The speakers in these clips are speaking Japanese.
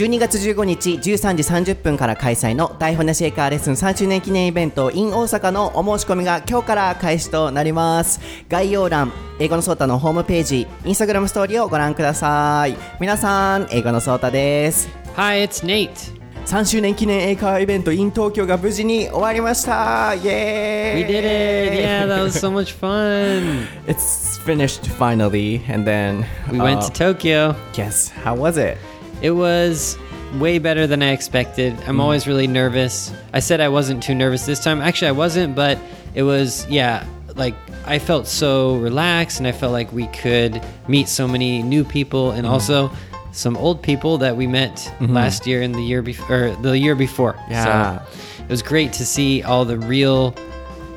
12月15日13時30分から開催の台本なしエカーレッスン3周年記念イベント in 大阪のお申し込みが今日から開始となります概要欄英語のソータのホームページインスタグラムストーリーをご覧ください皆さん英語のソータです Hi, it's Nate. 3周年記念英会話イベント in 東京が無事に終わりましたイエーイ We did it! Yeah, that was so much fun. It's finished finally and then We went to Tokyo. Yes, how was it? It was way better than I expected. I'm mm. always really nervous. I said I wasn't too nervous this time. Actually, I wasn't, but it was, yeah, like I felt so relaxed and I felt like we could meet so many new people and mm-hmm. also some old people that we met mm-hmm. last year and the year before, the year before. Yeah. So it was great to see all the real,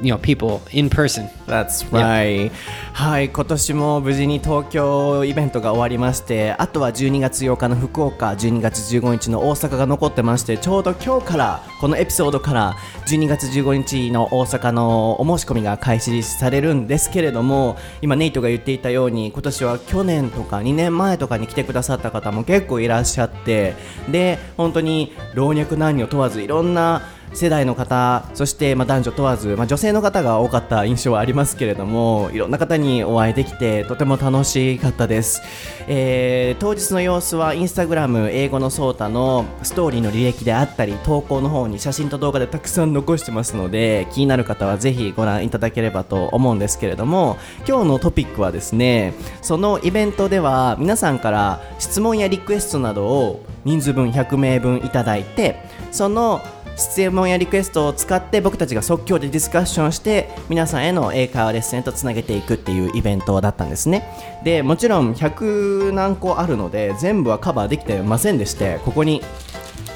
you know, people in person. That's right. はい、今年も無事に東京イベントが終わりまして、あとは12月8日の福岡、12月15日の大阪が残ってまして、ちょうど今日から、このエピソードから12月15日の大阪のお申し込みが開始されるんですけれども、今ネイトが言っていたように、今年は去年とか2年前とかに来てくださった方も結構いらっしゃって、で、本当に老若男女問わずいろんな世代の方そしてまあ男女問わず、まあ、女性の方が多かった印象はありますけれどもいろんな方にお会いできてとても楽しかったです、えー当日の様子はインスタグラム英語のソータのストーリーの履歴であったり投稿の方に写真と動画でたくさん残してますので気になる方はぜひご覧いただければと思うんですけれども今日のトピックはですねそのイベントでは皆さんから質問やリクエストなどを人数分100名分いただいてその質問やリクエストを使って僕たちが即興でディスカッションして皆さんへの英会話レッスンへとつなげていくっていうイベントだったんですね。でもちろん100何個あるので全部はカバーできてませんでしてここに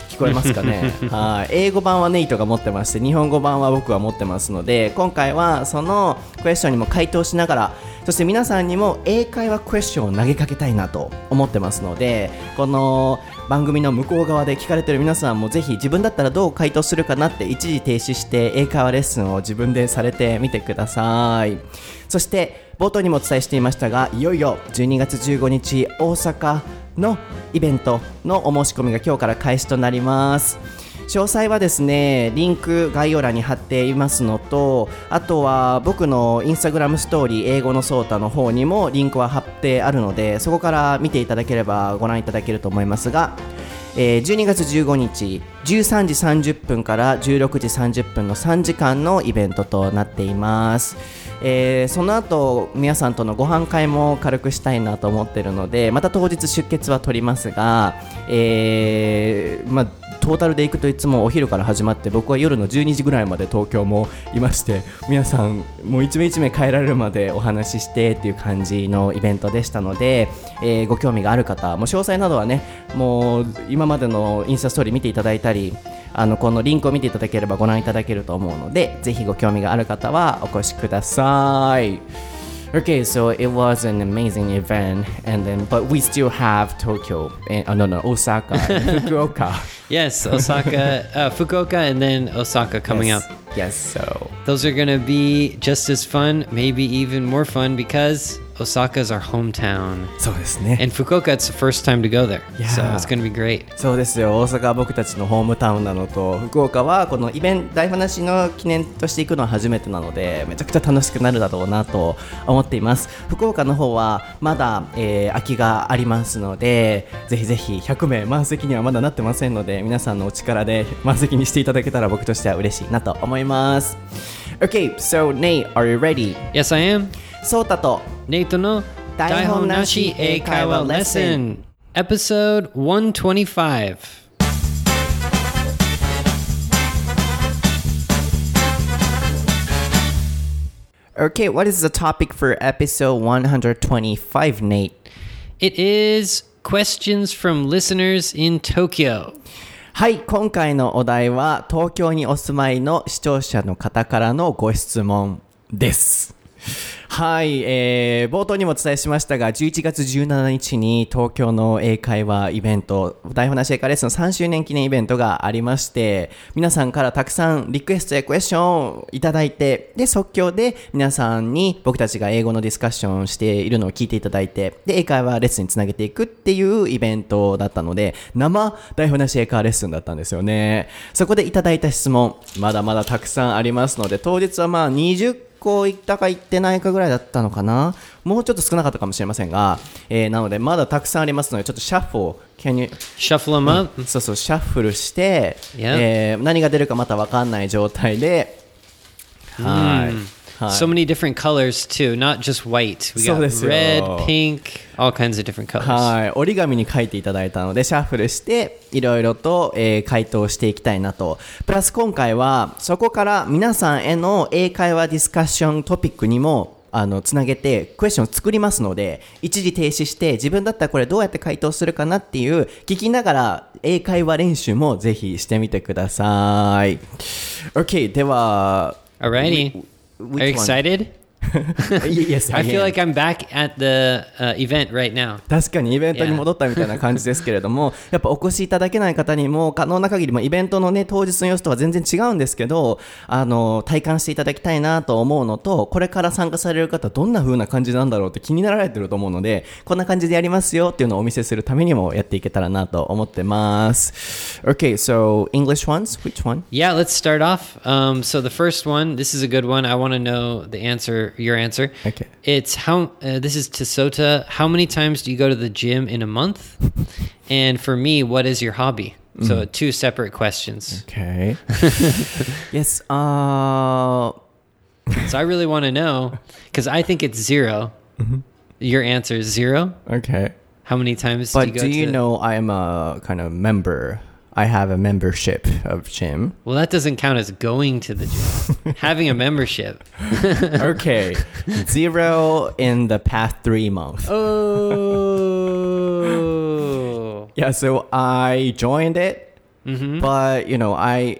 聞こえますかね？はい。英語版はネイトが持ってまして日本語版は僕は持ってますので今回はそのクエスチョンにも回答しながらそして皆さんにも英会話クエスチョンを投げかけたいなと思ってますのでこの番組の向こう側で聞かれてる皆さんもぜひ自分だったらどう回答するかなって一時停止して英会話レッスンを自分でされてみてください。そして冒頭にもお伝えしていましたがいよいよ12月15日大阪のイベントのお申し込みが今日から開始となります。詳細はですねリンク概要欄に貼っていますのとあとは僕のインスタグラムストーリー英語のソータの方にもリンクは貼ってあるのでそこから見ていただければご覧いただけると思いますがえー12月15日13時30分から16時30分の3時間のイベントとなっています、えーその後皆さんとのご飯会も軽くしたいなと思ってるのでまた当日出血は取りますが、えーまあトータルで行くといつもお昼から始まって僕は夜の12時ぐらいまで東京もいまして皆さんもう一名一名帰られるまでお話ししてっていう感じのイベントでしたので、えーご興味がある方も詳細などはねもう今までのインスタストーリー見ていただいたりあのこのリンクを見ていただければご覧いただけると思うのでぜひご興味がある方はお越しください。Okay, so it was an amazing event, and then but we still have Tokyo, and, oh no no Osaka, and Fukuoka. Yes, Osaka, uh, Fukuoka, and then Osaka coming yes. up. Yes, so Those are going to be just as fun, maybe even more fun because Osaka is our hometown. そうですね。And Fukuoka, it's the first time to go there. So Yeah. it's going to be great. そうですよ大阪は僕たちのホームタウンなのと福岡はこのイベント大話の記念として行くのは初めてなのでめちゃくちゃ楽しくなるだろうなと思っています福岡の方はまだ、えー空きがありますのでぜひぜひ100名満席にはまだなってませんので皆さんのお力で満席にしていただけたら僕としては嬉しいなと思います Okay, so Nate, are you ready? Yes, I am. ソータと Nato no Daihon Daihon Nashi Nashi Eikaiwa Eikaiwa Lesson. Episode 125. Okay, what is the topic for episode 125, Nate? It is questions from listeners in Tokyo. はい、今回のお題は東京にお住まいの視聴者の方からのご質問です。はい、えー、冒頭にもお伝えしましたが、11月17日に東京の英会話イベント、台本なし英会話レッスンの3周年記念イベントがありまして、皆さんからたくさんリクエストやクエスチョンをいただいて、で、即興で皆さんに僕たちが英語のディスカッションをしているのを聞いていただいて、で、英会話レッスンにつなげていくっていうイベントだったので、生台本なし英会話レッスンだったんですよね。そこでいただいた質問、まだまだたくさんありますので、当日はまあ20個行ったか行ってないかぐらいだったのかな？もうちょっと少なかったかもしれませんが、えーなのでまだたくさんありますのでちょっとシャッフル can you Shuffle them up？そうそうシャッフルして、Yeah. えー何が出るかまた分かんない状態ではい、はい So many different colors too, not just white. We そう got ですよ。red, pink, all kinds of different colors. はい、折り紙に書いていただいたのでシャッフルしていろいろと、えー回答していきたいなとプラス今回はそこから皆さんへの英会話ディスカッショントピックにもあのつなげてクエスチョンを作りますので一時停止して自分だったらこれどうやって回答するかなっていう聞きながら英会話練習もぜひしてみてください OK では Alrighty. Are you one? excited? yes, I feel like I'm back at the uh, event right now. 確かにイベントに.戻ったみたいな感じですけれども、やっぱお越しいただけない方にも可能な限りもイベントのね当日の様子とは全然違うんですけど、あの体感していただきたいなと思うのと、これから参加される方どんな風な感じなんだろうって気になられてると思うので、こんな感じでやりますよっていうのをお見せするためにもやっていけたらなと思ってます。Okay, so English ones, which one? Yeah, let's start off. Um, so the first one, this is a good one. I want to know the answer, your answer. Okay. It's how. Uh, this is Tisota. How many times do you go to the gym in a month? and for me, what is your hobby? So two separate questions. Okay. yes, uh So I really want to know because I think it's 0 Your answer is zero. okay. How many times But do you go do you to? know I'm a kind of member? I have a membership of gym. Well, that doesn't count as going to the gym. Having a membership. okay, zero in the past three months. Oh. Yeah, so I joined it, Mm-hmm. but you know, I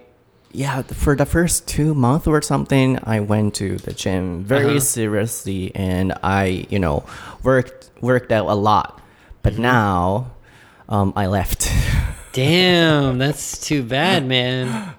yeah, for the first two months or something, I went to the gym very Uh-huh. seriously, and I you know worked worked out a lot. But Mm-hmm. now, um, I left. Damn, that's too bad, man.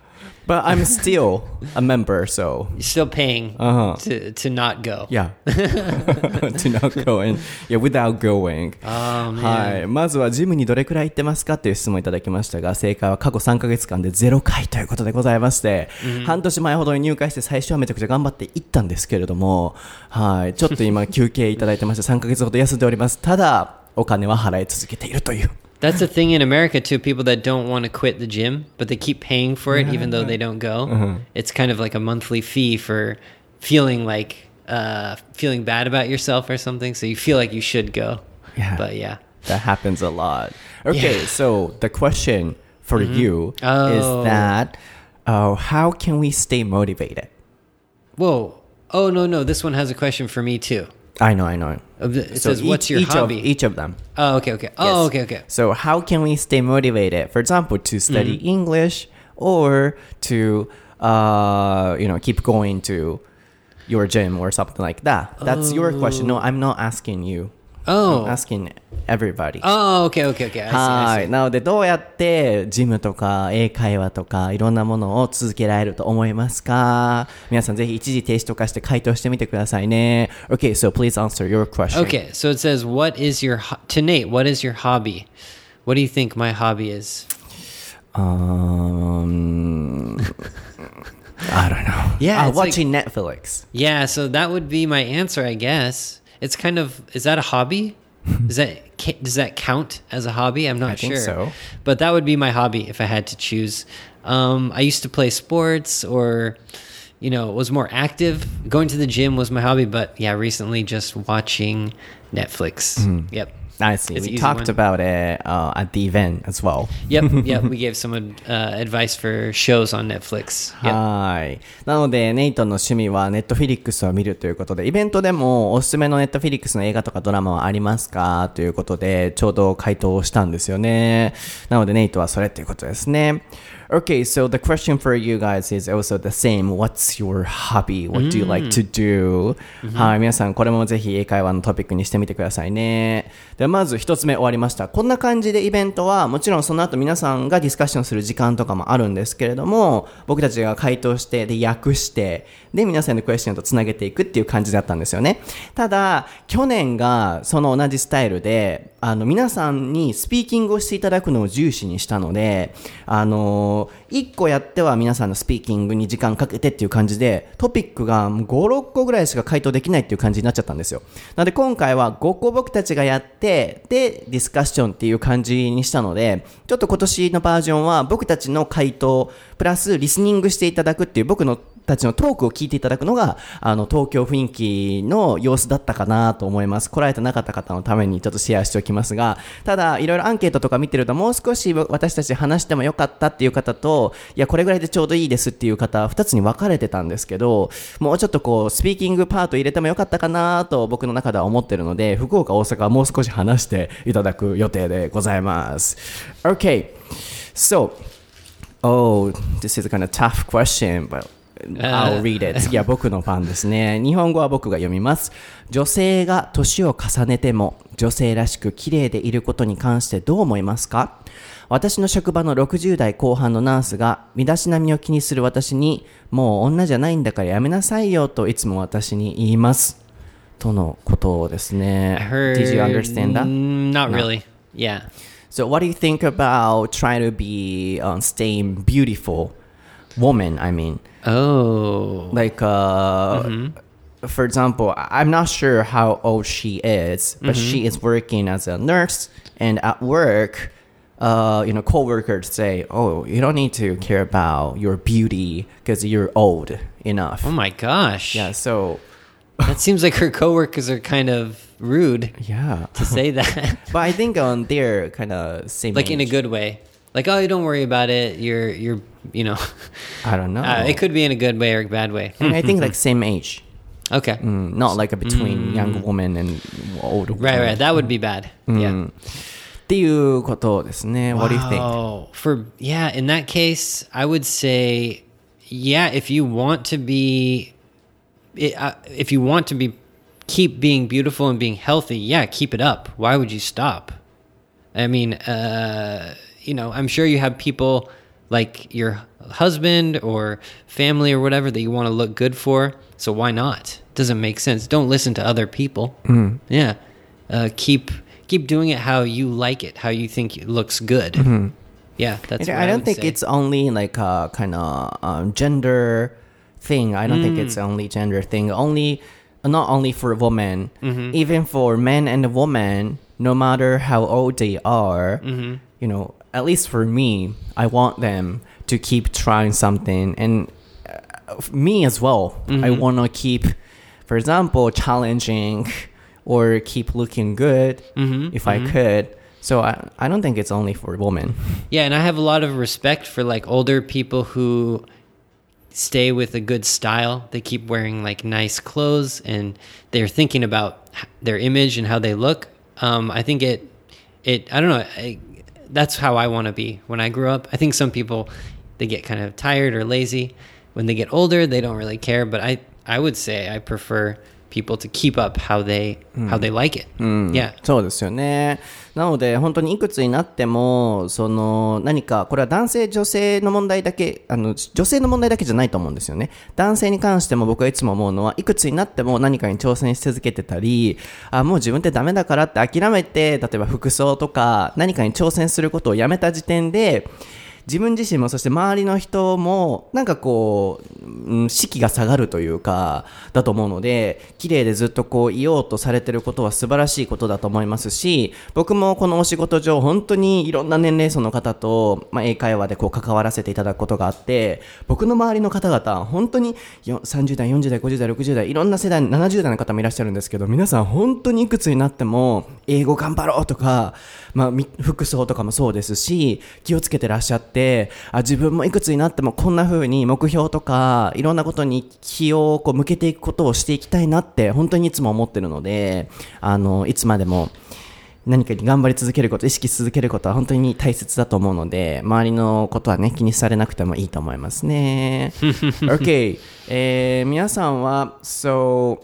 but I'm still a member, so You're still paying Uh-huh. to to not go. Yeah. to not go in. Yeah, without going. Oh は man. い。まずはジムにどれくらい行ってますかっていう質問いただきましたが、正解は過去3ヶ月間で0回ということでございまして、半年前ほどに入会して最初はめちゃくちゃ頑張って行ったんですけれども、はい。ちょっと今休憩いただいてまして3ヶ月ほど休んでおります。ただ、お金は払い続けているという。That's a thing in America too. People that don't want to quit the gym, but they keep paying for it even though they don't go. Uh-huh. It's kind of like a monthly fee for feeling like uh, feeling bad about yourself or something. So you feel like you should go. Yeah. But yeah. That happens a lot. Okay, Yeah. so the question for you Oh. is that uh, how can we stay motivated? Whoa. Oh no no. This one has a question for me too. I know, I know. Uh, It So says, "What's each- your each hobby?" Of, each of them. oh okay okay. Oh Yes. okay okay. So how can we stay motivated? For example, to study English or to uh, you know keep going to your gym or something like that. That's your question. No, I'm not asking you. Oh. I'm asking everybody. Oh okay okay okay. I see, は I い。see. なので、どうやってジムとか英会話とかいろんなものを続けられると思いますか皆さんぜひ一時停止とかして回答してみてくださいね。Okay, so please answer your question. Okay, so it says, "What is your to Nate? What is your hobby? What do you think my hobby is?" Um, I don't know. Yeah, Ah, it's like- watching Netflix. Yeah, so that would be my answer, I guess. It's kind of is that a hobby? Is that does that count as a hobby? I'm not I think sure. so. But that would be my hobby if I had to choose. Um, I used to play sports or you know, was more active. Going to the gym was my hobby, but yeah, recently just watching Netflix. Mm-hmm. Yep. I see. It's we talked one. about it uh, at the event as well. Yep, yep. We gave some uh, advice for shows on Netflix. Yep. はい。なので、ネイトンの趣味はネットフィリックスを見るということで、イベントでもおすすめのネットフィリックスの映画とかドラマはありますか？ということで、ちょうど回答をしたんですよね。なので、ネイトはそれっていうことですね。Okay, so the question for you guys is also the same. What's your hobby? What do you like to do? はい、皆さんこれもぜひ英会話のトピックにしてみてくださいね。ではまず一つ目終わりました。こんな感じでイベントは、もちろんその後皆さんがディスカッションする時間とかもあるんですけれども、僕たちが回答して、で、訳して、で、皆さんのクエスチョンとつなげていくっていう感じだったんですよね。ただ、去年がその同じスタイルで、あの、皆さんにスピーキングをしていただくのを重視にしたので、あの、1個やっては皆さんのスピーキングに時間かけてっていう感じで、トピックが5、6個ぐらいしか回答できないっていう感じになっちゃったんですよ。なので今回は5個僕たちがやって、で、ディスカッションっていう感じにしたので、ちょっと今年のバージョンは僕たちの回答、プラスリスニングしていただくっていう僕のたちのトークを聞いていただくのが、あの、東京雰囲気の様子だったかなと思います。来られてなかった方のためにちょっとシェアしておきますが、ただ、いろいろアンケートとか見てると、もう少し私たち話してもよかったっていう方と、いや、これぐらいでちょうどいいですっていう方、2つに分かれてたんですけど、もうちょっとこう、スピーキングパート入れてもよかったかなと僕の中では思ってるので、福岡、大阪はもう少し話していただく予定でございます。Okay. So, oh, this is kind of tough question, but I'll read it. 次は僕のファンですね。日本語は僕が読みます。女性が年を重ねても女性らしく綺麗でいることに関してどう思いますか？私の職場の60代後半のナースが身だしなみを気にする私にもう女じゃないんだからやめなさいよといつも私に言います。とのことですね。Did you understand that? Mm, Not No. really. Yeah. So, what do you think about trying to be um, staying beautiful woman? I mean, Oh. like, uh, for example, I'm not sure how old she is, but she is working as a nurse, and at work, uh, you know, coworkers say, "Oh, you don't need to care about your beauty because you're old enough." Oh my gosh. Yeah. So, That seems like her coworkers are kind of rude yeah. to say that. but I think um, they're kind of same. like in a good way. Like, oh, you don't worry about it. You're, you're, you know, I don't know. uh, it could be in a good way or a bad way. And I think like same age. Okay. Mm, not like a between young woman and old woman. Right, right. That would be bad. Yeah. っていうことですね。What do you think? Oh, for yeah, in that case, I would say, yeah, if you want to be, i- uh, if you want to be, keep being beautiful and being healthy, yeah, keep it up. Why would you stop? I mean, uh, you know, I'm sure you have people like your husband or family or whatever that you want to look good for. So why not? Doesn't make sense. Don't listen to other people. Mm-hmm. Yeah, uh, keep keep doing it how you like it, how you think it looks good. Mm-hmm. Yeah, that's. And what I don't would think say. it's only like uh, a kind of um, gender thing. I don't think it's mm. only gender thing. Only, not only for women, mm-hmm. even for men and women. No matter how old they are, you know, at least for me, I want them to keep trying something, and uh, me as well. I want to keep, for example, challenging or keep looking good if I could. So I, I don't think it's only for women. Yeah, and I have a lot of respect for like older people who stay with a good style. They keep wearing like nice clothes and they're thinking about their image and how they look. Um, I think it, it. I don't know. I, that's how I want to be when I grew up. I think some people they get kind of tired or lazy when they get older. They don't really care. But I, I would say I prefer people to keep up how they how they like it. Yeah. そうですよね。なので、本当にいくつになっても、その、何か、これは男性、女性の問題だけ、あの、女性の問題だけじゃないと思うんですよね。男性に関しても僕はいつも思うのは、いくつになっても何かに挑戦し続けてたり、あ、もう自分ってダメだからって諦めて、例えば服装とか、何かに挑戦することをやめた時点で、自分自身もそして周りの人もなんかこう、うん、士気が下がるというかだと思うので綺麗でずっとこういようとされてることは素晴らしいことだと思いますし僕もこのお仕事上本当にいろんな年齢層の方と、まあ、英会話でこう関わらせていただくことがあって僕の周りの方々本当に30代40代50代60代いろんな世代70代の方もいらっしゃるんですけど皆さん本当にいくつになっても英語頑張ろうとか、まあ、服装とかもそうですし、気をつけてらっしゃって、あ自分もいくつになってもこんな風に目標とか、いろんなことに気をこう向けていくことをしていきたいなって、本当にいつも思ってるので、あの、いつまでも、何かに頑張り続けること、意識し続けることは本当に大切だと思うので、周りのことはね、気にされなくてもいいと思いますね。OK、えー、皆さんは、so,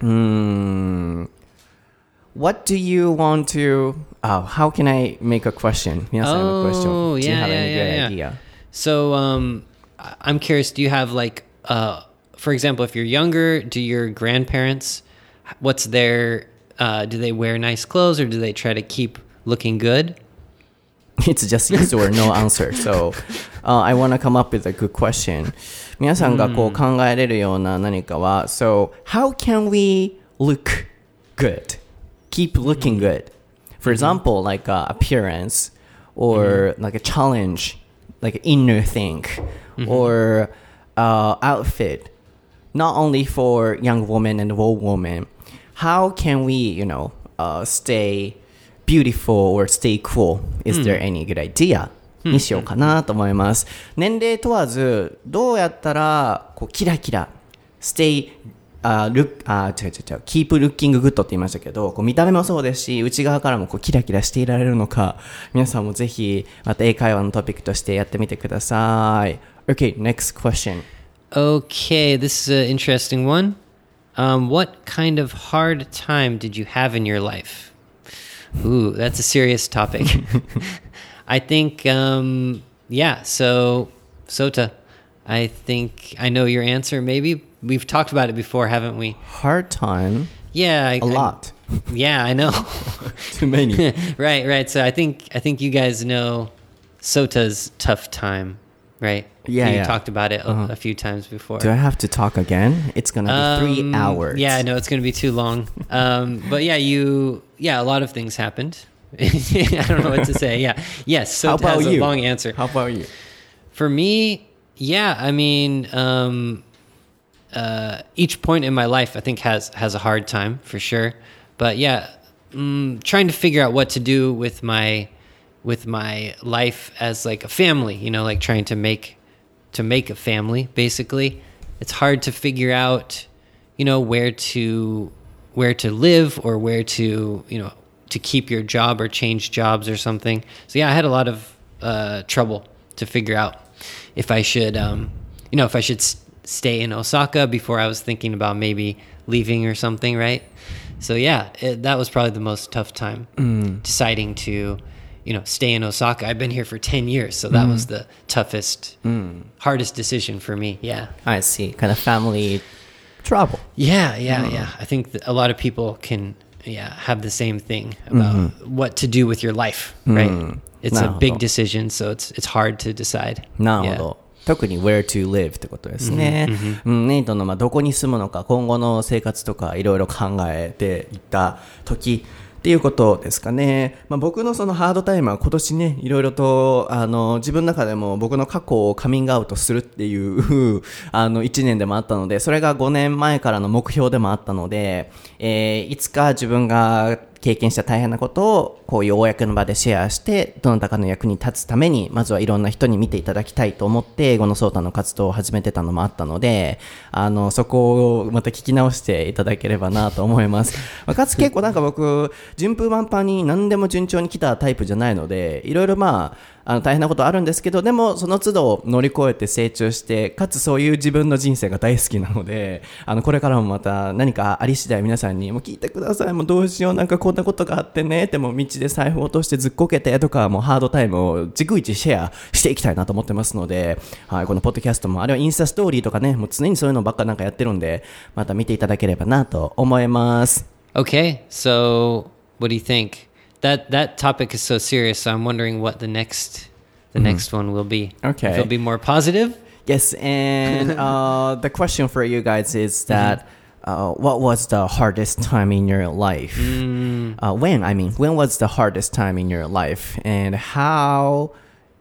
うーん、What do you want to, oh, how can I make a question? 皆さんの question. Oh, do you yeah, have any yeah, good yeah, idea? So, um, I- I'm curious. Do you have like, uh, for example, if you're younger, do your grandparents, what's their, uh, do they wear nice clothes or do they try to keep looking good? It's just yes or no answer. So, uh, I want to come up with a good question. 皆さんがこう考えれるような何かは、So, how can we look good? Keep looking good. For example, like uh, appearance or like a challenge, like an inner thing or uh, outfit. Not only for young women and old women. How can we, you know, uh, stay beautiful or stay cool? Is there any good idea? にしようかなと思います。年齢問わず、どうやったら、こう、キラキラ、stay, あ、look, あ、違う違う違う、keep looking good って言いましたけど、こう見た目もそうですし、内側からもこうキラキラしていられるのか、皆さんもぜひ、また英会話のトピックとしてやってみてください。Okay, next question. Okay, this is an interesting one. Um, what kind of hard time did you have in your life? Ooh, that's a serious topic. I think, um, yeah, so, Sota, I think I know your answer, maybe. We've talked about it before, haven't we? Hard time, Yeah. I, a lot. yeah, I know. Too many. right, right. So I think I think you guys know Sota's tough time, right? Yeah, you yeah. talked about it a, a few times before. Do I have to talk again? It's gonna be three Um, hours. Yeah, I know it's going to be too long. Um, but yeah, you yeah, a lot of things happened. I don't know what to say. Yeah, yes. So How it has about a you? long answer. How about you? For me, yeah, I mean, um, uh, each point in my life, I think has has a hard time for sure. But yeah, mm, trying to figure out what to do with my with my life as like a family. You know, like trying to make to make a family. Basically, it's hard to figure out, you know, where to where to live or where to you know to keep your job or change jobs or something. So yeah, I had a lot of uh, trouble to figure out if I should, um, you know, if I should stay in Osaka before I was thinking about maybe leaving or something, right? So yeah, it, that was probably the most tough time deciding to, you know, stay in Osaka. I've been here for ten years, so that was the toughest, hardest decision for me. Yeah. I see. Kind of family trouble. Yeah, yeah, yeah. I think that a lot of people can, yeah, have the same thing about what to do with your life, right? It's a なるほど。 big decision, so it's it's hard to decide. なるほど。 特に where to live ってことですね。うん、ネイトのまあどこに住むのか、今後の生活とかいろいろ考えていった時っていうことですかね。まあ、僕のそのハードタイムは今年ね、いろいろとあの自分の中でも僕の過去をカミングアウトするっていう あの1年でもあったので、それが5年前からの目標でもあったので、えーいつか自分が経験した大変なことをこういう公の場でシェアしてどなたかの役に立つためにまずはいろんな人に見ていただきたいと思って英語のソータの活動を始めてたのもあったのであのそこをまた聞き直していただければなと思います、まあかつ結構なんか僕順風満帆に何でも順調に来たタイプじゃないのでいろいろまああの大変なことあるんですけどでもその都度乗り越えて成長してかつそういう自分の人生が大好きなので あのこれからもまた何かあり次第皆さんにもう聞いてください。もうどうしようなんかこんなことがあってねでも道で財布落としてずっこけてとかもうハードタイムを逐一シェアしていきたいなと思ってますので、はい、このポッドキャストもあるいはインスタストーリーとかねもう常にそういうのばっかなんかやってるんでまた見ていただければなと思います。Okay, so what do you think? That that topic is so serious. So I'm wondering what the next the next one will be. Okay. it'll be more positive. Yes, and uh, the question for you guys is that uh, what was the hardest time in your life? Uh, when, I mean, when was the hardest time in your life? And how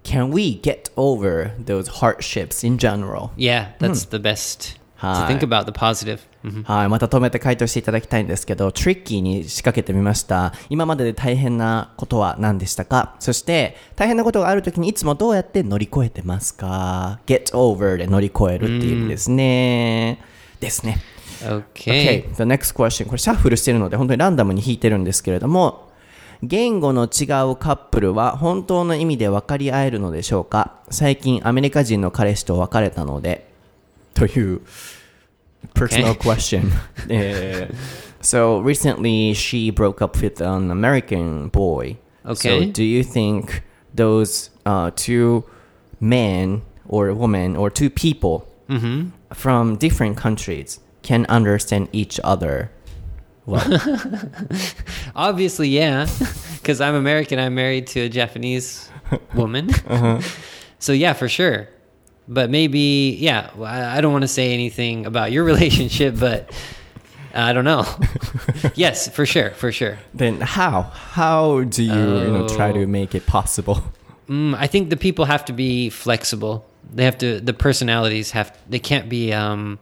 can we get over those hardships in general? Yeah, that's the best はい think about the positive. Mhm. はい、また止めて回答していただきたいんですけど、トリッキーに仕掛けてみました。今までで大変なことは何でしたか？そして、大変なことがあるときにいつもどうやって乗り越えてますか ?get over で乗り越えるっていう意味ですね。ですね。Okay. Okay, the next question. これシャッフルしてるので本当にランダムに引いてるんですけれども、言語の違うカップルは本当の意味で分かり合えるのでしょうか？最近アメリカ人の彼氏と別れたので、という personal question. えー so recently she broke up with an American boy. Okay. So do you think those uh, two men or women or two people from different countries can understand each other well? Obviously, yeah, because I'm American. I'm married to a Japanese woman. So yeah, for sure. But maybe, yeah. I don't want to say anything about your relationship, but I don't know. yes, for sure, for sure. then how? How do you, you know, try to Oh. make it possible? Mm, I think the people have to be flexible. They have to. The personalities have. They can't be um,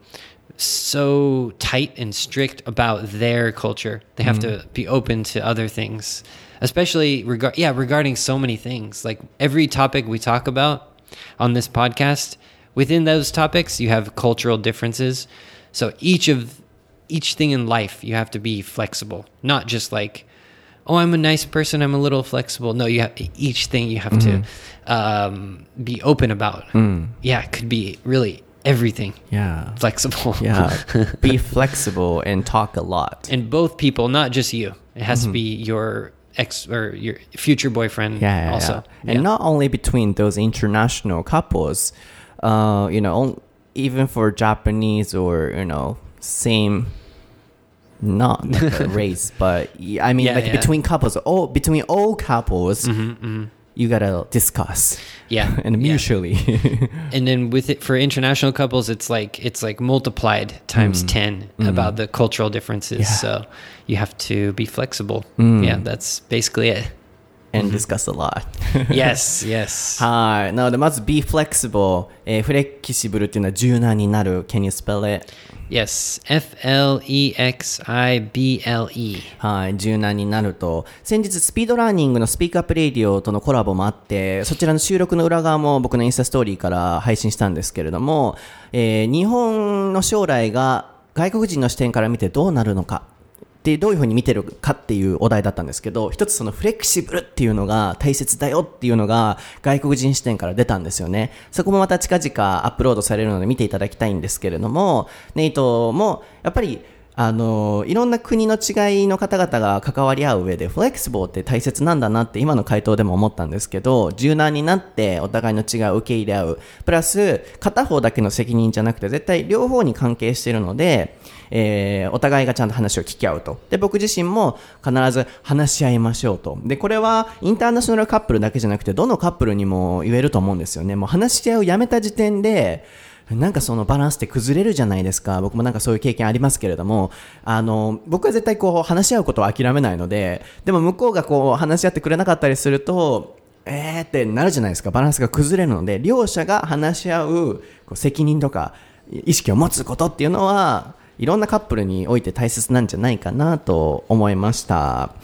so tight and strict about their culture. They have to be open to other things, especially regard. Yeah, regarding so many things. Like every topic we talk about on this podcast, within those topics, you have cultural differences. So each of each thing in life, you have to be flexible, not just like oh i'm a nice person i'm a little flexible. No you have each thing you have to mm-hmm. um, be open about. Mm. Yeah it could be really everything. Yeah. flexible. Yeah. Be flexible and talk a lot. and both people not just you. It has to mm-hmm. be your ex or your future boyfriend Yeah, yeah, also. yeah. And not only between those international couples, uh, you know, even for Japanese or you know, same, not like race, but i mean, like between couples, all between all couples, you gotta discuss. Yeah, and yeah. mutually. and then with it for international couples it's like it's like multiplied times 10 about the cultural differences Yeah. so you have to be flexible yeah that's basically it and discuss a lot. yes yes はい。なので、まず be flexible、えーフレキシブルっていうのは柔軟になる。Can you spell it? Yes, F L E X I B L E. はい、柔軟になると、先日スピードラーニングのスピークアップレディオとのコラボもあって、そちらの収録の裏側も僕のインスタストーリーから配信したんですけれども、えー日本の将来が外国人の視点から見てどうなるのか。でどういうふうに見てるかっていうお題だったんですけど一つそのフレキシブルっていうのが大切だよっていうのが外国人視点から出たんですよね。そこもまた近々アップロードされるので見ていただきたいんですけれどもネイトもやっぱりあのいろんな国の違いの方々が関わり合う上でフレキシブルって大切なんだなって今の回答でも思ったんですけど柔軟になってお互いの違いを受け入れ合う。プラス片方だけの責任じゃなくて絶対両方に関係してるので、えーお互いがちゃんと話を聞き合うと。で僕自身も必ず話し合いましょうと。でこれはインターナショナルカップルだけじゃなくてどのカップルにも言えると思うんですよね。もう話し合いをやめた時点でなんかそのバランスって崩れるじゃないですか。僕もなんかそういう経験ありますけれども、あの、僕は絶対こう話し合うことは諦めないので、でも向こうがこう話し合ってくれなかったりすると、えーってなるじゃないですか。バランスが崩れるので、両者が話し合うこう責任とか意識を持つことっていうのは、いろんなカップルにおいて大切なんじゃないかなと思いました。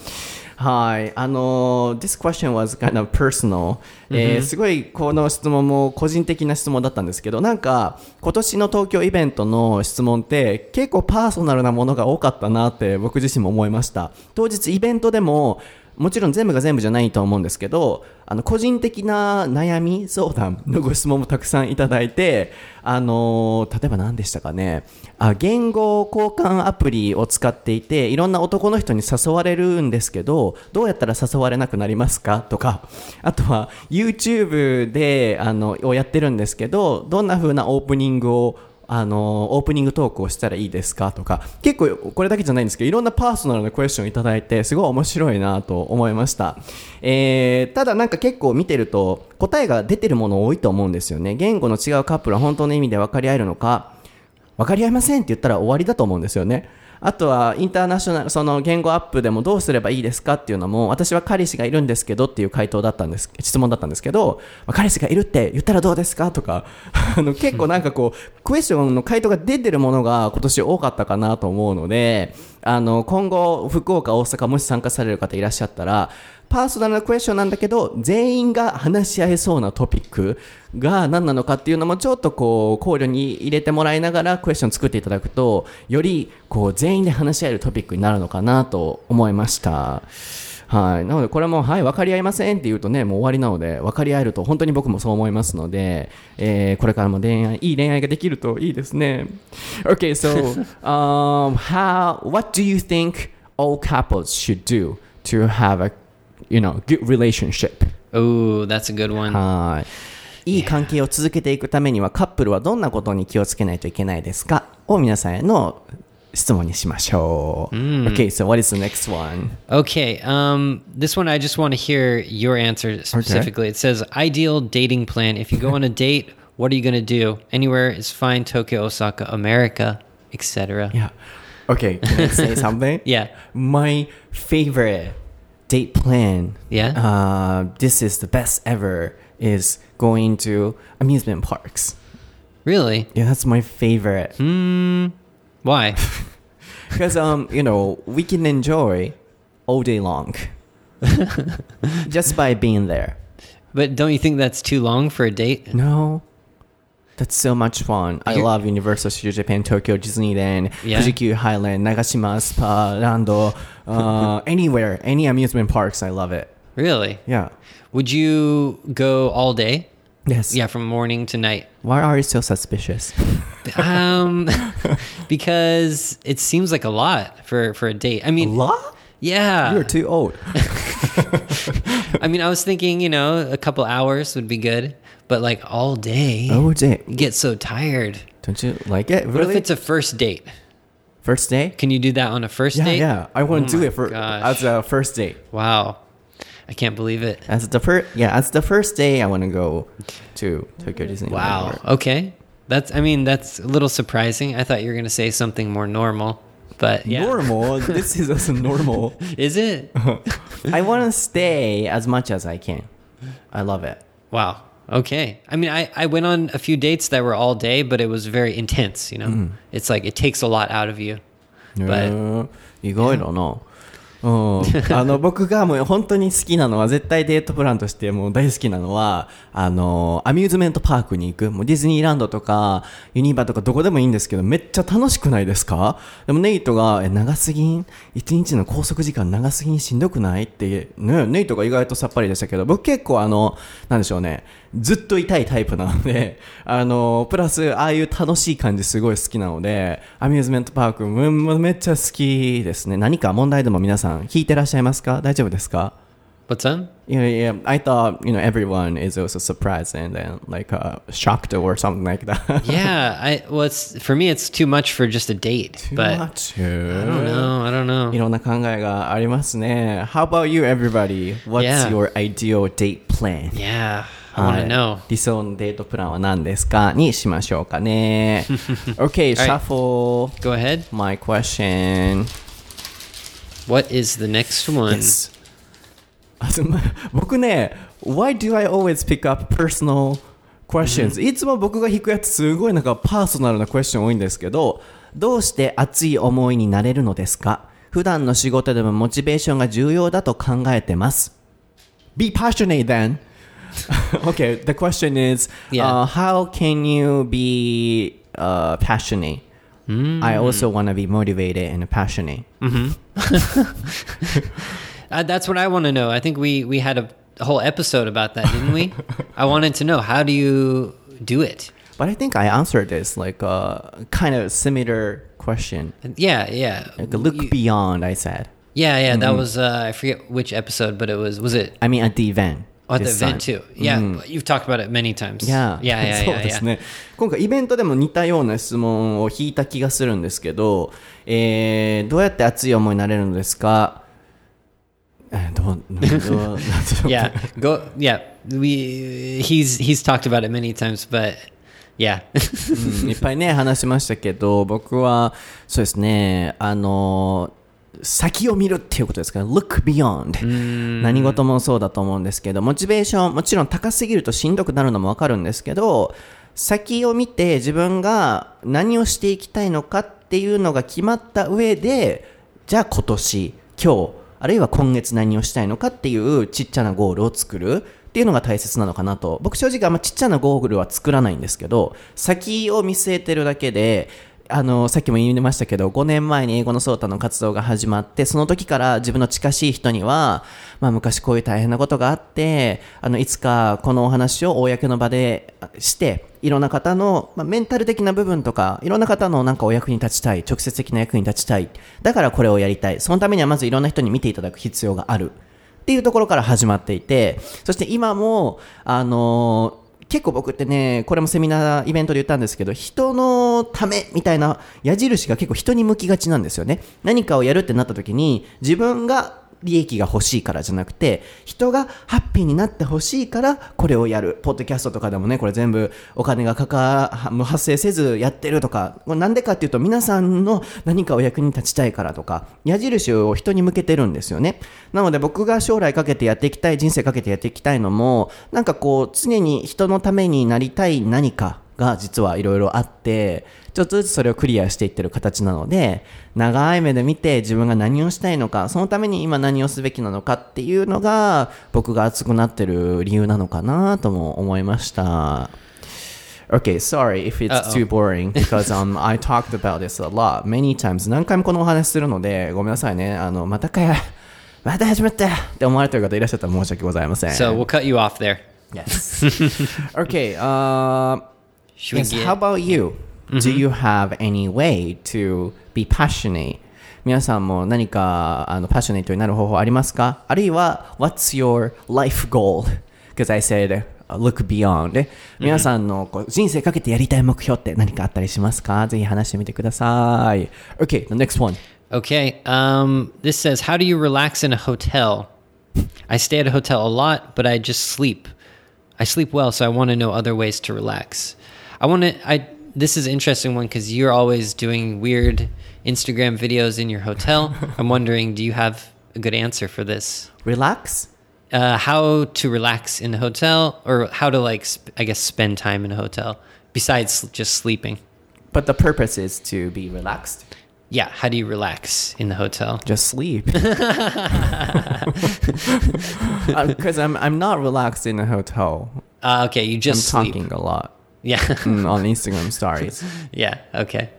はい。あの、this question was kind of personal、えーすごいこの質問も個人的な質問だったんですけど、なんか今年の東京イベントの質問って結構パーソナルなものが多かったなって僕自身も思いました。当日イベントでももちろん全部が全部じゃないと思うんですけど、あの個人的な悩み相談のご質問もたくさんいただいて、あの例えば何でしたかね。あ、言語交換アプリを使っていて、いろんな男の人に誘われるんですけど、どうやったら誘われなくなりますか？とか、あとは YouTube であのをやってるんですけど、どんな風なオープニングをあのオープニングトークをしたらいいですかとか結構これだけじゃないんですけどいろんなパーソナルなクエスチョンいただいてすごい面白いなと思いました、えーただなんか結構見てると答えが出てるもの多いと思うんですよね。言語の違うカップルは本当の意味で分かり合えるのか分かり合いませんって言ったら終わりだと思うんですよね。あとはインターナショナルその言語アップでもどうすればいいですかっていうのも私は彼氏がいるんですけどっていう回答だったんです質問だったんですけど、彼氏がいるって言ったらどうですかとか あの結構なんかこうクエスチョンの回答が出てるものが今年多かったかなと思うのであの今後福岡大阪もし参加される方いらっしゃったらパーソナルなクエスチョンなんだけど全員が話し合えそうなトピックが何なのかっていうのもちょっとこう考慮に入れてもらいながらクエスチョン作っていただくとよりこう全員で話し合えるトピックになるのかなと思いました。はい、なのでこれも、はい、分かり合いませんって言うとねもう終わりなので分かり合えると本当に僕もそう思いますので、えーこれからも恋愛いい恋愛ができるといいですね Okay so um, how what do you think all couples should do to have a you know good relationship Oh, that's a good one. はいいい関係を続けていくためにはカップルはどんなことに気をつけないといけないですかを皆さんへの質問にしましょう。Okay, so what is the next one? Okay, um, this one I just want to hear your answer specifically. It says ideal dating plan. If you go on a date, what are you going to do? Anywhere is fine. Tokyo, Osaka, America, etc. Yeah. Okay, can I say something? Yeah. My favorite date plan. Yeah? Uh, this is the best ever. Is going to amusement parks. Really? Yeah, that's my favorite. Why? Because um, you know, we can enjoy all day long just by being there. but don't you think that's too long for a date? No. That's so much fun. I You're- love Universal Studio Japan, Tokyo Disneyland, Yeah. Fujikyu Highland, Nagashima Spa, Rando, uh, anywhere, any amusement parks. I love it. Really? Yeah. Would you go all day? Yes. Yeah, from morning to night. Why are you so suspicious? Um, because it seems like a lot for for a date. I mean, a lot? yeah. You're too old. I mean, I was thinking, you know, a couple hours would be good, but like all day, Oh, day. you get so tired. Don't you like it? What Really? if it's a first date? first day? Can you do that on a first Yeah, date? yeah. I want Oh to do my it for gosh. as a first date. Wow. I can't believe it. As the first, yeah, as the first day, I want to go to Tokyo Disneyland. Wow. Okay. That's I mean, that's a little surprising. I thought you were going to say something more normal. But yeah. Normal. this is also normal. Is it? I want to stay as much as I can. I love it. Wow. Okay. I mean, I, I went on a few dates that were all day, but it was very intense, you know? Mm. It's like it takes a lot out of you. へー意外だな。うん、 あの僕がもう本当に好きなのは絶対デートプランとしてもう大好きなのはあのアミューズメントパークに行く。もうディズニーランドとかユニバとかどこでもいいんですけどめっちゃ楽しくないですか？でもネイトがえ長すぎん？一日の拘束時間長すぎん？しんどくない？って、ね、ネイトが意外とさっぱりでしたけど僕結構あのなんでしょうね。ずっといたいタイプなので、あの、プラス、ああいう楽しい感じすごい好きなので、アミューズメントパーク、めめっちゃ好きですね。何か問題でも皆さん聞いてらっしゃいますか大丈夫ですか What's up? Yeah, yeah. I thought, you know, everyone is also surprised and then like uh, shocked or something like that. Yeah, I well, it's for me. It's too much for just a date. Too but much. I don't know. I don't know. いろんな考えがありますね。How about you, everybody? What's Yeah. your ideal date plan? Yeah, はい know. 理想のデートプランは何ですか？にしましょうかね。OK, shuffle Go ahead. my question. What is the next one? Yes. 僕ね、Why do I always pick up personal questions?、いつも僕が引くやつすごいなんかパーソナルなクエスチョン多いんですけど、どうして熱い思いになれるのですか？普段の仕事でもモチベーションが重要だと考えてます。Be passionate then. okay, the question is, Yeah. uh, how can you be uh, passionate? I also want to be motivated and passionate. Uh, that's what I want to know. I think we we had a, a whole episode about that, didn't we? I wanted to know how do you do it? But I think I answered this like a kind of similar question. Yeah, yeah, Like look You- beyond, I said. yeah, yeah. That was uh, I forget which episode, but it was was it I mean at the event. Oh, at the event too? Yeah, you've talked about it many times. Yeah. yeah, yeah, そう yeah, で yeah. すね。今回イベントでも似たような質問を引いた気がするんですけど、えー、どうやって熱い思いになれるのですかえーどう、どう、yeah go yeah we he's he's talked about it many times but Yeah. うんいっぱいね話しましたけど僕はそうですねあの先を見るっていうことですか？ら look beyond 何事もそうだと思うんですけどモチベーションもちろん高すぎるとしんどくなるのもわかるんですけど先を見て自分が何をしていきたいのかっていうのが決まった上でじゃあ今年今日あるいは今月何をしたいのかっていうちっちゃなゴールを作るっていうのが大切なのかなと。僕正直あんまちっちゃなゴールは作らないんですけど先を見据えてるだけであのさっきも言いましたけど5年前に英語のソータの活動が始まってその時から自分の近しい人には、まあ、昔こういう大変なことがあってあのいつかこのお話を公の場でしていろんな方の、まあ、メンタル的な部分とかいろんな方のなんかお役に立ちたい直接的な役に立ちたい。だからこれをやりたい。そのためにはまずいろんな人に見ていただく必要がある。っていうところから始まっていてそして今もあの結構僕ってね、これもセミナーイベントで言ったんですけど、人のためみたいな矢印が結構人に向きがちなんですよね。何かをやるってなった時に、自分が利益が欲しいからじゃなくて、人がハッピーになって欲しいから、これをやる。ポッドキャストとかでもね、これ全部お金がかか、無発生せずやってるとか、なんでかっていうと、皆さんの何かお役に立ちたいからとか、矢印を人に向けてるんですよね。なので僕が将来かけてやっていきたい、人生かけてやっていきたいのも、なんかこう、常に人のためになりたい何かが実はいろいろあって、ちょっとずつそれをクリアしていってる形なので、長い目で見て自分が何をしたいのか、そのために今何をすべきなのかっていうのが、僕が熱くなってる理由なのかなとも思いました。Okay, sorry if it's too boring because um, I talked about this a lot, many times. 何回もこのお話するので、ごめんなさいね。あの、またかや、また始まったって思われてる方いらっしゃったら申し訳ございません。So we'll cut you off there. Yes. okay. Uh, yes, how about you? Do you have any way to be passionate? 皆さんも何かあのパッショネットになる方法ありますかあるいは What's your life goal? Because I said uh, look beyond 皆さんのこう人生かけてやりたい目標って何かあったりしますかぜひ話してみてください Okay, the next one Okay. Um, this says, How do you relax in a hotel? I stay at a hotel a lot, but I just sleep. I sleep well, so I want to know other ways to relax. I want to. I this is an interesting one because you're always doing weird Instagram videos in your hotel. I'm wondering, do you have a good answer for this? Relax? Uh, how to relax in a hotel, or how to like, sp- I guess, spend time in a hotel besides just sleeping. But the purpose is to be relaxed Yeah, how do you relax in the hotel? Just sleep. Because I'm I'm not relaxed in a hotel. Uh, okay, you just I'm sleep. talking a lot Yeah. mm, on Instagram stories. yeah. Okay.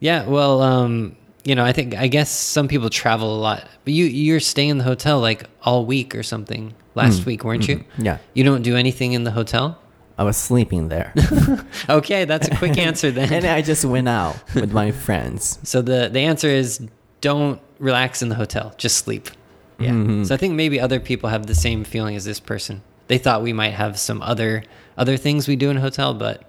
Yeah. Well, um, you know, I think I guess some people travel a lot, but you you're staying in the hotel like all week or something. Last week, weren't you? Yeah. You don't do anything in the hotel. I was sleeping there, Okay, that's a quick answer then. and. I just went out with my friends. So the the answer is don't relax in the hotel. Just sleep. Yeah. So I think maybe other people have the same feeling as this person. They thought we might have some other other things we do in a hotel, but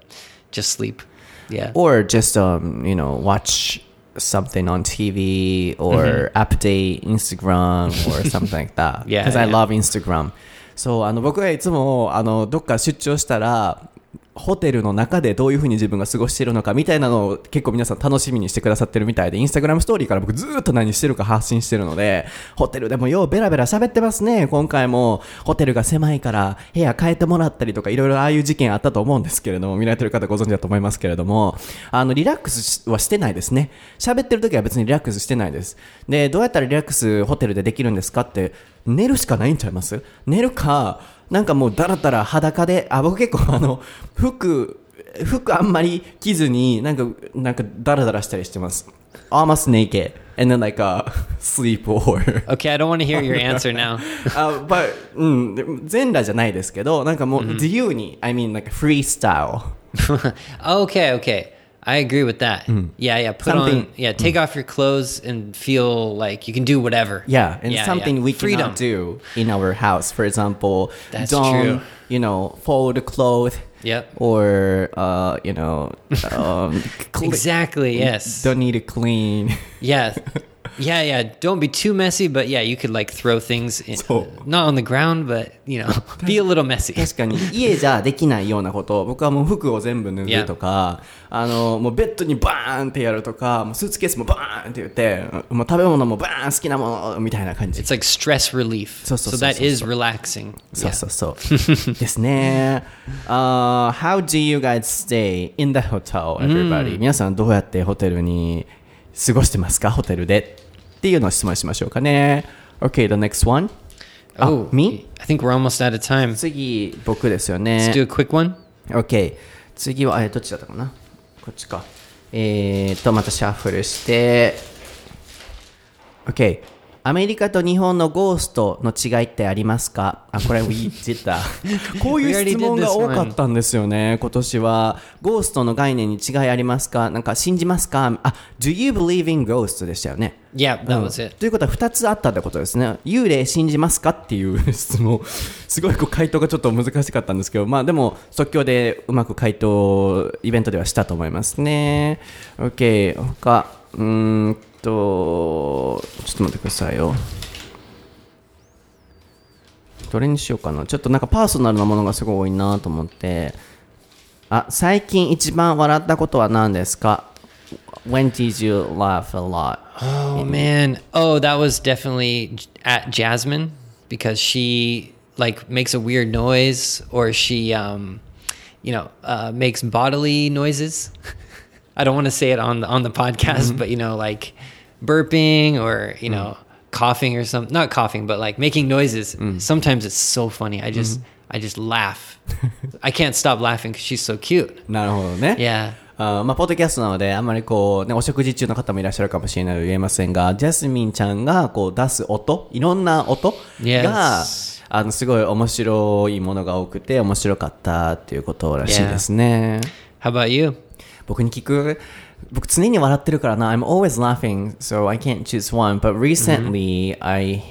just sleep. Yeah. or just um you know watch something on TV or update Instagram or something like that. Yeah, because I yeah. love Instagram. そうあの僕がいつもあのどっか出張したら ホテルの中でどういう風に自分が過ごしているのかみたいなのを結構皆さん楽しみにしてくださってるみたいで、インスタグラムストーリーから僕ずっと何してるか発信してるので、ホテルでもようベラベラ喋ってますね。今回もホテルが狭いから部屋変えてもらったりとかいろいろああいう事件あったと思うんですけれども、見られてる方ご存知だと思いますけれども、あの、リラックスはしてないですね。喋ってる時は別にリラックスしてないです。で、どうやったらリラックスホテルでできるんですかって、寝るしかないんちゃいます？寝るか、なんかもうだらだら裸で、あ、僕結構あの、服、服あんまり着ずに、なんか、なんかダラダラしたりしてます。almost naked and then like uh, sleep or Okay, I don't want to hear your answer now. あ、but うん、全裸じゃないですけど、なんかもう自由に、I mean like freestyle okay, okay. I agree with that. Yeah, yeah. Put on, yeah. Take off your clothes and feel like you can do whatever. Yeah, and Yeah, something yeah. we Freedom. cannot do in our house. For example, That's don't true. you know fold the clothes. Yep. Or uh, you know, um, Exactly. Yes. Don't need to clean. Yeah. Yeah, yeah. Don't be too messy, but yeah, you could like throw things in, そう。not on the ground, but you know, be a little messy. 確かに家じゃできないようなこと僕はもう服を全部脱ぐとか、あのもうベッドにバーンってやるとかもうスーツケースもバーンって言ってもう食べ物もバーン好きなものみたいな感じ It's like stress relief. So, so, So so, that so, is relaxing. そう Yeah. そうそうですね、uh, How do you guys stay in the hotel everybody、皆さんどうやってホテルに過ごしてますかホテルでっていうのを質問しましょうかね OK the next one あ Oh, me? I think we're almost out of time. 次僕ですよ Let's ね do a quick one. OK 次はあれどっちだったかなこっちかえー、とまたシャッフルして OK アメリカと日本のゴーストの違いってありますか？あこれ We did だこういう質問が多かったんですよね今年はゴーストの概念に違いありますか？なんか信じますか？あ Do you believe in ghosts でしたよね？Yeah, that うん。was it. ということは2つあったってことですね。幽霊信じますか？っていう質問。すごいこう回答がちょっと難しかったんですけど、まあでも即興でうまく回答、イベントではしたと思いますね。OK、他、うーんと、ちょっと待ってくださいよ。どれにしようかな。ちょっとなんかパーソナルなものがすごい多いなと思って。あ、最近一番笑ったことは何ですか ?When did you laugh a lot? Oh man. Oh, that was definitely at Jasmine because she like makes a weird noise or she um you know, uh, makes bodily noises. I don't want to say it on the on the podcast, but you know, like burping or, you know, coughing or something. Not coughing, but like making noises. Sometimes it's so funny. I just I just laugh. I can't stop laughing cuz she's so cute. なるほどね。Yeah. あーまあ、ポッドキャストなので、あんまりこう、ね、お食事中の方もいらっしゃるかもしれないので言えませんが、ジャスミンちゃんがこう出す音、いろんな音が、Yes. あの、すごい面白いものが多くて面白かったっていうことらしいですね。How about you? 僕に聞く僕常に笑ってるからな。I'm always laughing, so I can't choose one. But recently, I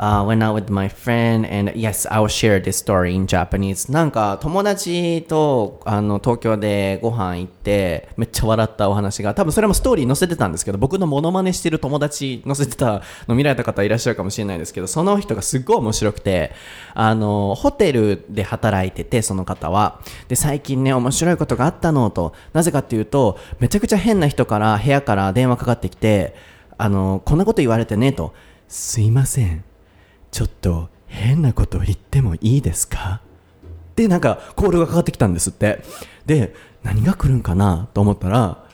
uh, went out with my friend and yes, I will share this story in Japanese. なんか友達とあの東京でご飯行ってめっちゃ笑ったお話が多分それもストーリー載せてたんですけど僕のモノマネしてる友達載せてたの見られた方いらっしゃるかもしれないですけどその人がすっごい面白くてあのホテルで働いててその方は。で最近ね面白いことがあったのと。なぜかっていうとめちゃくちゃ変な人から部屋から電話かかってきてあのこんなこと言われてねと。すいません。ちょっと変なこと言ってもいいですか？でなんかコールがかかってきたんですって。で何が来るんかなと思ったら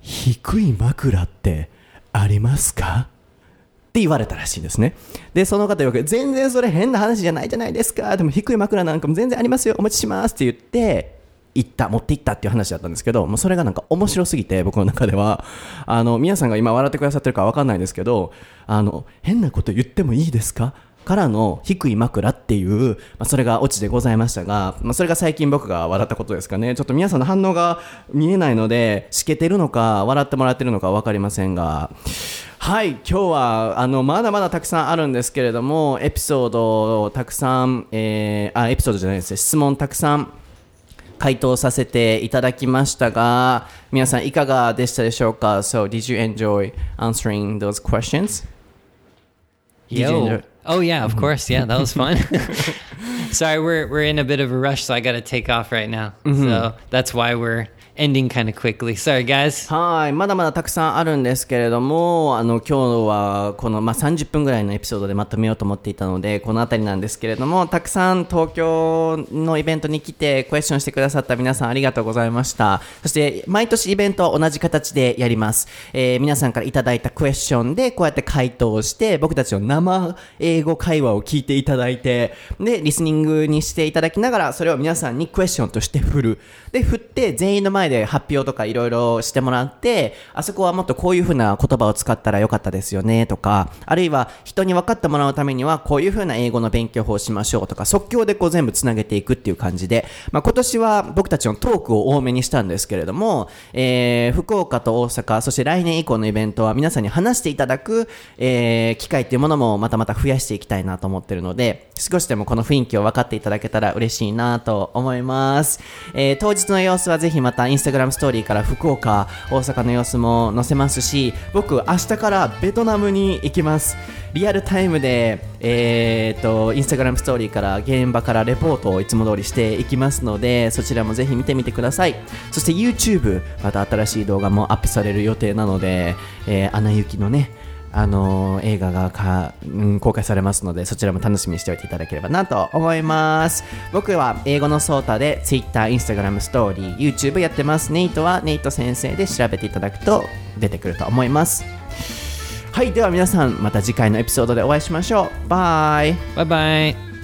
低い枕ってありますか？って言われたらしいですね。でその方よく全然それ変な話じゃないじゃないですか。でも低い枕なんかも全然ありますよ。お持ちしますって言って行った持って行ったっていう話だったんですけどもうそれがなんか面白すぎて僕の中では。あの皆さんが今笑ってくださってるかわかんないですけどあの変なこと言ってもいいですか？からの低い枕っていう、まあ、それがオチでございましたが、まあ、それが最近僕が笑ったことですかね。ちょっと皆さんの反応が見えないのでしけてるのか笑ってもらってるのか分かりませんが。はい今日はあのまだまだたくさんあるんですけれどもエピソードをたくさん、えーあエピソードじゃないですね。質問たくさん回答させていただきましたが皆さんいかがでしたでしょうか So did you enjoy answering those questions? Did you enjoy- Yo. Oh yeah, of course. Yeah, that was fun. Sorry, we're we're in a bit of a rush, so I got to take off right now. So that's why we're ending kind of quickly. Sorry, guys. はい、まだまだたくさんあるんですけれども、あの今日はこのまあ30分ぐらいのエピソードでまとめようと思っていたので、この辺りなんですけれども、たくさん東京のイベントに来てクエスチョンしてくださった皆さんありがとうございました。そして毎年イベントは同じ形でやります。えー皆さんからいただいたクエスチョンでこうやって回答して、僕たちの生英語会話を聞いていただいて、でリスニングにしていただきながら、それを皆さんにクエスチョンとして振る。で振って全員の前で発表とかいろいろしてもらってあそこはもっとこういうふうな言葉を使ったらよかったですよねとかあるいは人に分かってもらうためにはこういうふうな英語の勉強法をしましょうとか即興でこう全部つなげていくっていう感じで、まあ、今年は僕たちのトークを多めにしたんですけれども、えー福岡と大阪そして来年以降のイベントは皆さんに話していただく、えー機会っていうものもまたまた増やしていきたいなと思ってるので少しでもこの雰囲気を分かっていただけたら嬉しいなと思います、えー当日の様子はぜひまたインンスタグラムストーリーから福岡、大阪の様子も載せますし、僕、明日からベトナムに行きます。リアルタイムで、えー、と、インスタグラムストーリーから現場からレポートをいつも通りしていきますので、そちらもぜひ見てみてください。そして YouTube、また新しい動画もアップされる予定なので、えー、アナ雪のね、あの映画がか、うん、公開されますのでそちらも楽しみにしておいていただければなと思います。僕は英語のソータで Twitter、Instagram ストーリー YouTube やってますネイトはネイト先生で調べていただくと出てくると思います。はいでは皆さんまた次回のエピソードでお会いしましょう。バイ。バイバイ。